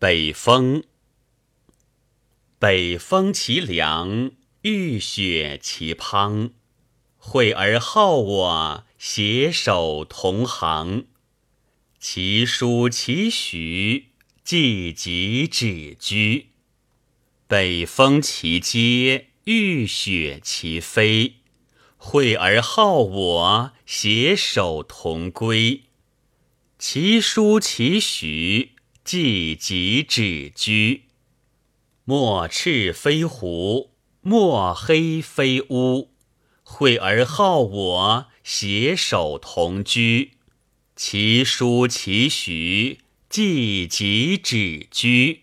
北风，北风其凉，浴雪其滂。惠而好我，携手同行。其书其许，既及止居。北风其嗟，浴雪其飞。惠而好我，携手同归。其书其许。既及止居，莫赤非狐，莫黑非乌。惠而好我，携手同居。其书其徐，既及止居。